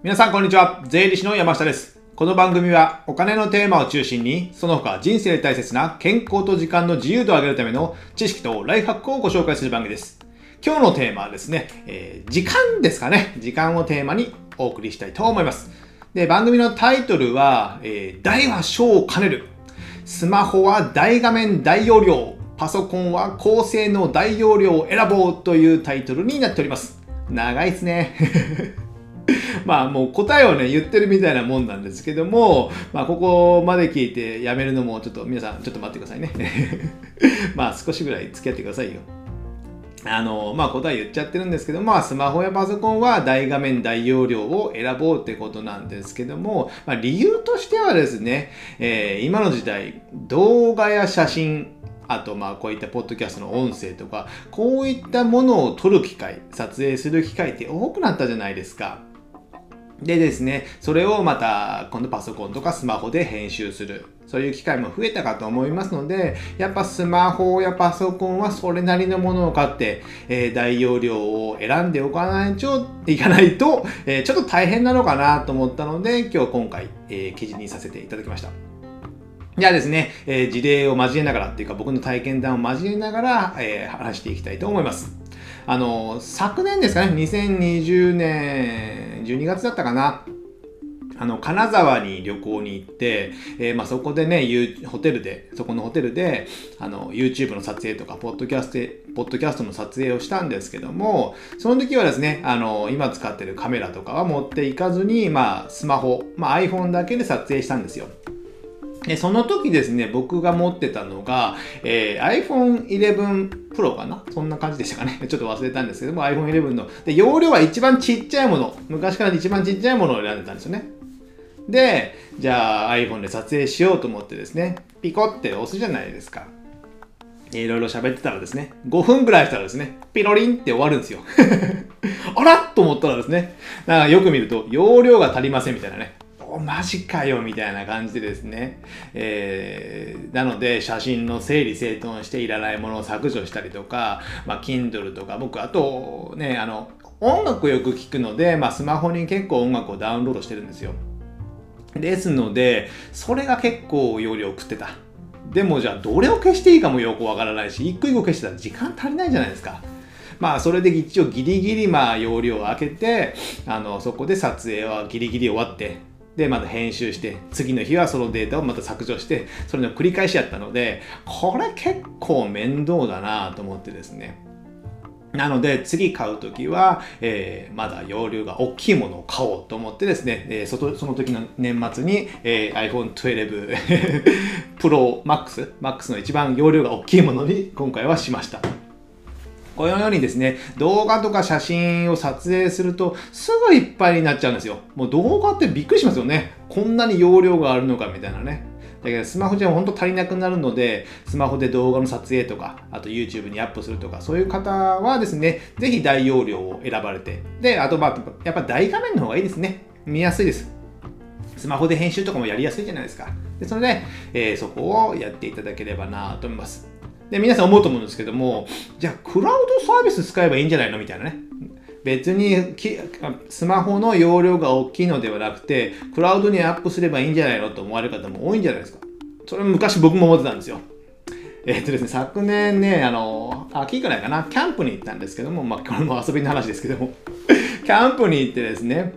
皆さんこんにちは。税理士の山下です。この番組はお金のテーマを中心に、その他人生で大切な健康と時間の自由度を上げるための知識とライフハックをご紹介する番組です。今日のテーマはですね、えー時間ですかね。時間をテーマにお送りしたいと思います。で、番組のタイトルは、えー大は小を兼ねる。スマホは大画面大容量。パソコンは高性能大容量を選ぼうというタイトルになっております。長いですね。まあもう答えをね言ってるみたいなもんなんですけども、まあここまで聞いてやめるのもちょっと皆さんちょっと待ってくださいね。まあ少しぐらい付き合ってくださいよ。あのまあ答え言っちゃってるんですけど、まあスマホやパソコンは大画面大容量を選ぼうってことなんですけども、まあ理由としてはですね、えー今の時代動画や写真あとまあこういったポッドキャストの音声とかこういったものを撮る機会撮影する機会って多くなったじゃないですか。でですね、それをまた今度パソコンとかスマホで編集する。そういう機会も増えたかと思いますので、やっぱスマホやパソコンはそれなりのものを買って、えー大容量を選んでおかないといかないと、えーちょっと大変なのかなと思ったので、今日今回、えー記事にさせていただきました。じゃあですね、えー事例を交えながらっていうか僕の体験談を交えながら、えー話していきたいと思います。あの、昨年ですかね、2020年12月だったかな。あの、金沢に旅行に行って、えーまあ、そこでね、ホテルで、そこのホテルで、あの、YouTube の撮影とか、ポッドキャスト、ポッドキャストの撮影をしたんですけども、その時はですね、あの、今使ってるカメラとかは持っていかずに、まあ、スマホ、まあ、iPhone だけで撮影したんですよ。で、その時ですね、僕が持ってたのが、えー iPhone 11 Pro かな？そんな感じでしたかね？ちょっと忘れたんですけども、iPhone 11の。で、容量は一番ちっちゃいもの。昔から一番ちっちゃいものを選んでたんですよね。で、じゃあ iPhone で撮影しようと思ってですね、ピコって押すじゃないですか。いろいろ喋ってたらですね、5分ぐらいしたらですね、ピロリンって終わるんですよ。あらと思ったらですね、なんかよく見ると、容量が足りませんみたいなね。おマジかよみたいな感じでですね、えーなので写真の整理整頓していらないものを削除したりとか、まあ、Kindle とか僕あとねあの音楽よく聴くので、まあ、スマホに結構音楽をダウンロードしてるんですよ。ですのでそれが結構容量食ってた。でもじゃあどれを消していいかもよくわからないし一個一個消してたら時間足りないじゃないですか。まあそれで一応ギリギリまあ容量を空けてあのそこで撮影はギリギリ終わってでまた編集して次の日はそのデータをまた削除してそれの繰り返しやったのでこれ結構面倒だなと思ってですねなので次買うときは、えーまだ容量が大きいものを買おうと思ってですね、えーそその時の年末に、えー iPhone 12 Pro Max, Max の一番容量が大きいものに今回はしました。このようにですね、動画とか写真を撮影するとすぐいっぱいになっちゃうんですよ。もう動画ってびっくりしますよね。こんなに容量があるのかみたいなね。だけどスマホじゃ本当足りなくなるので、スマホで動画の撮影とか、あと YouTube にアップするとか、そういう方はですね、ぜひ大容量を選ばれて、で、あとまあ、やっぱ大画面の方がいいですね。見やすいです。スマホで編集とかもやりやすいじゃないですか。でそれで、えーそこをやっていただければなと思います。で、皆さん思うと思うんですけども、じゃあ、クラウドサービス使えばいいんじゃないのみたいなね。別にスマホの容量が大きいのではなくて、クラウドにアップすればいいんじゃないのと思われる方も多いんじゃないですか。それ昔僕も思ってたんですよ。えっとですね、昨年ね、あの、秋ぐらいかな、キャンプに行ったんですけども、まあ、これも遊びの話ですけども、キャンプに行ってですね、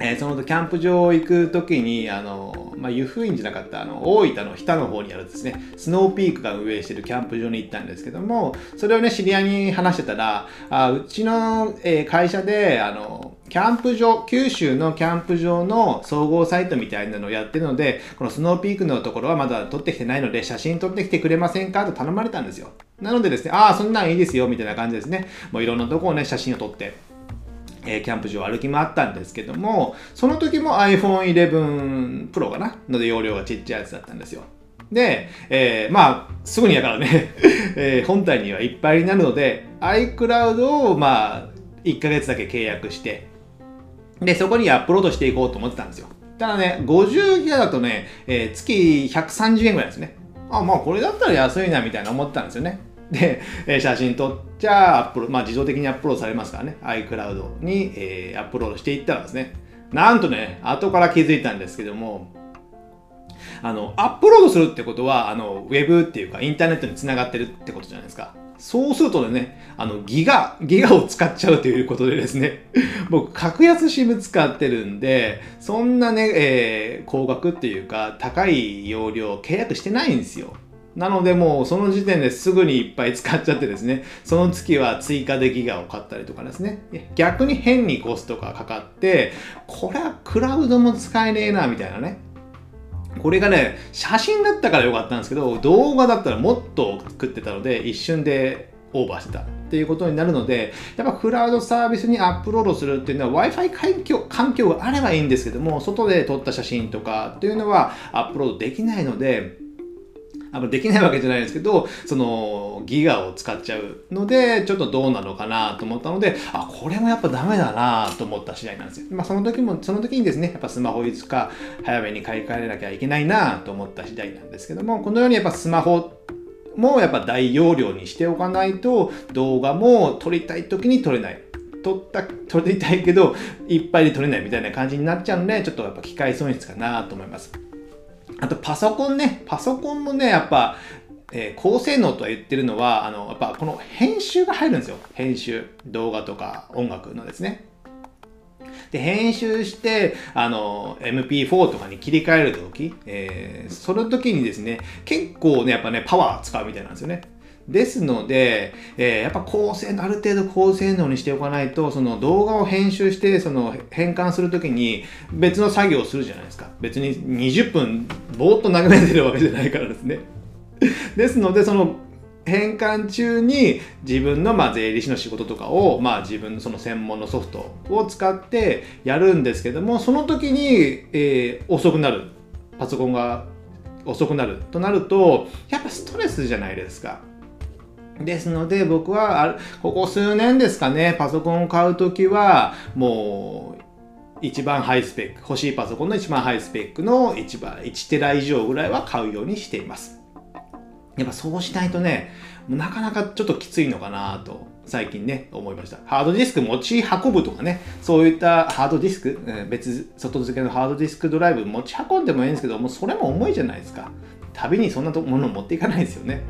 えーそのキャンプ場行く時にあの、まあ、湯布院じゃなかったあの大分の日田の方にあるですね。スノーピークが運営してるキャンプ場に行ったんですけどもそれをね知り合いに話してたらあうちの、えー会社であのキャンプ場九州のキャンプ場の総合サイトみたいなのをやってるのでこのスノーピークのところはまだ撮ってきてないので写真撮ってきてくれませんかと頼まれたんですよ。なのでですねああそんなんいいですよみたいな感じですね。もういろんなとこをね写真を撮って。えキャンプ場を歩き回ったんですけども、その時も iPhone 11 Pro かな？ので容量がちっちゃいやつだったんですよ。で、えーまあ、すぐにやからね、えー本体にはいっぱいになるので、iCloud をまあ、1ヶ月だけ契約して、で、そこにアップロードしていこうと思ってたんですよ。ただね、50ギガだとね、えー月130円ぐらいですね。あ、まあこれだったら安いなみたいな思ってたんですよね。で、え写真撮っちゃアップロード、まあ自動的にアップロードされますからね、iCloud に、えーアップロードしていったらですね、なんとね、後から気づいたんですけども、あの、アップロードするってことは、あの、ウェブっていうか、インターネットにつながってるってことじゃないですか。そうするとね、あの、ギガ、ギガを使っちゃうということでですね、僕、格安 SIM 使ってるんで、そんなね、えー、高額っていうか、高い容量契約してないんですよ。なのでもうその時点ですぐにいっぱい使っちゃってですね、その月は追加でギガを買ったりとかですね、逆に変にコストがかかって、これはクラウドも使えねえな、みたいなね。これがね、写真だったからよかったんですけど、動画だったらもっと食ってたので、一瞬でオーバーしてたっていうことになるので、やっぱクラウドサービスにアップロードするっていうのは Wi-Fi 環境環境があればいいんですけども、外で撮った写真とかっていうのはアップロードできないので、あのできないわけじゃないですけど、そのギガを使っちゃうので、ちょっとどうなのかなと思ったので、あ、これもやっぱダメだなと思った次第なんですよ。まあその時も、その時にですね、やっぱスマホいつか早めに買い替えなきゃいけないなと思った次第なんですけども、このようにやっぱスマホもやっぱ大容量にしておかないと動画も撮りたい時に撮れない。撮った撮りたいけどいっぱいで撮れないみたいな感じになっちゃうのでちょっとやっぱ機械損失かなと思います。あとパソコンね、パソコンもね、やっぱ、えー、高性能とは言ってるのは、あの、やっぱこの編集が入るんですよ。編集。動画とか音楽のですね。で、編集して、あの、MP4 とかに切り替えるとき、えー、その時にですね、結構ね、やっぱね、パワー使うみたいなんですよね。ですので、えー、やっぱ高性能、ある程度高性能にしておかないと、その動画を編集して、その変換するときに別の作業をするじゃないですか。別に20分ぼーっと眺めてるわけじゃないからですね。ですので、その変換中に自分のま税理士の仕事とかをまあ自分のその専門のソフトを使ってやるんですけどもその時に、え、遅くなるパソコンが遅くなるとなるとやっぱストレスじゃないですか。ですので僕はここ数年ですかねパソコンを買う時はもう一番ハイスペック欲しいパソコンの一番ハイスペックの一番1テラ以上ぐらいは買うようにしています。やっぱそうしないとねなかなかちょっときついのかなと最近ね思いました。ハードディスク持ち運ぶとかねそういったハードディスク別外付けのハードディスクドライブ持ち運んでもいいんですけどもうそれも重いじゃないですか。旅にそんなもの持っていかないですよね。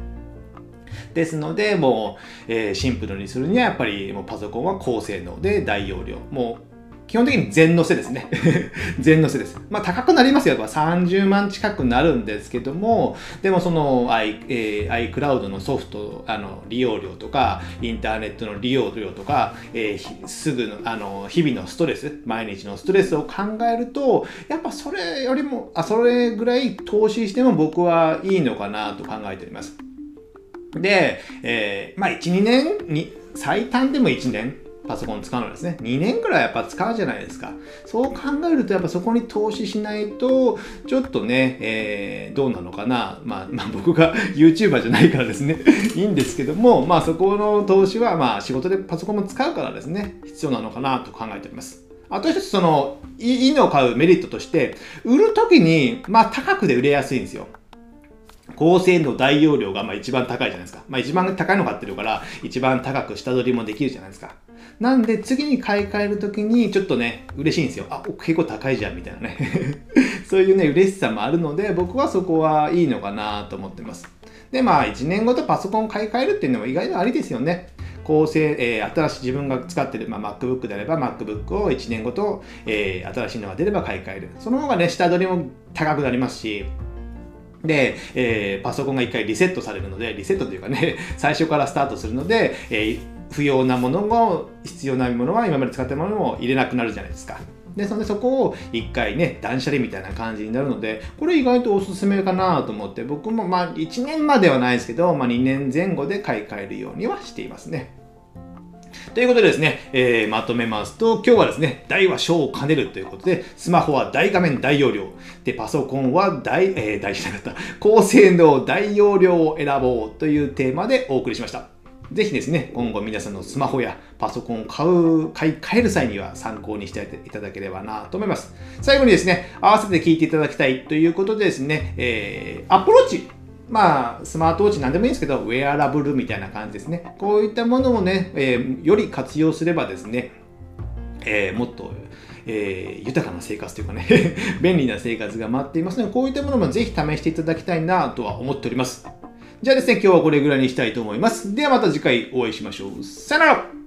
ですので、もう、えー、シンプルにするにはやっぱりもうパソコンは高性能で大容量。もう基本的に全のせですね。全のせです。まあ高くなりますよ。やっぱ30万近くなるんですけども、でもその i、えー、iCloud のソフト、あの、利用量とか、インターネットの利用量とか、えー、すぐの、あの、日々のストレス、毎日のストレスを考えると、やっぱそれよりも、あ、それぐらい投資しても僕はいいのかなと考えております。で、えー、まあ1、2年に、最短でも1年、パソコン使うのですね。2年くらいやっぱ使うじゃないですか。そう考えると、やっぱそこに投資しないと、ちょっとね、えー、どうなのかな。まあ、まあ、僕が YouTuber じゃないからですね。いいんですけども、まあそこの投資は、まあ仕事でパソコンも使うからですね、必要なのかなと考えております。あと一つその、いいのを買うメリットとして、売るときに、まあ高くで売れやすいんですよ。高性能大容量がまあ一番高いじゃないですか。まあ一番高いの買ってるから、一番高く下取りもできるじゃないですか。なんで次に買い替えるときにちょっとね、嬉しいんですよ。あ、結構高いじゃんみたいなね。そういうね、嬉しさもあるので、僕はそこはいいのかなと思ってます。で、まあ1年ごとパソコンを買い替えるっていうのも意外とありですよね。構成、えー、新しい自分が使ってる、まあ、MacBook であれば MacBook を1年ごと、えー、新しいのが出れば買い替える。その方がね、下取りも高くなりますし、で、えー、パソコンが一回リセットされるので、リセットというかね、最初からスタートするので、えー、不要なものも、必要なものは今まで使ったものも入れなくなるじゃないですか。で、そんでそこを一回ね、断捨離みたいな感じになるので、これ意外とおすすめかなと思って、僕もまあ1年まではないですけど、まあ2年前後で買い替えるようにはしていますね。ということでですね、えー、まとめますと、今日はですね、大は小を兼ねるということで、スマホは大画面大容量、で、パソコンは大、えー、大じゃなかった、高性能大容量を選ぼうというテーマでお送りしました。ぜひですね、今後皆さんのスマホやパソコンを買う、買い替える際には参考にしていただければなと思います。最後にですね、合わせて聞いていただきたいということでですね、えー、アプローチまあ、スマートウォッチなんでもいいんですけど、ウェアラブルみたいな感じですね。こういったものをね、えー、より活用すればですね、えー、もっと、えー、豊かな生活というかね 便利な生活が待っていますので、こういったものもぜひ試していただきたいなとは思っております。じゃあですね、今日はこれぐらいにしたいと思います。ではまた次回お会いしましょう。さよなら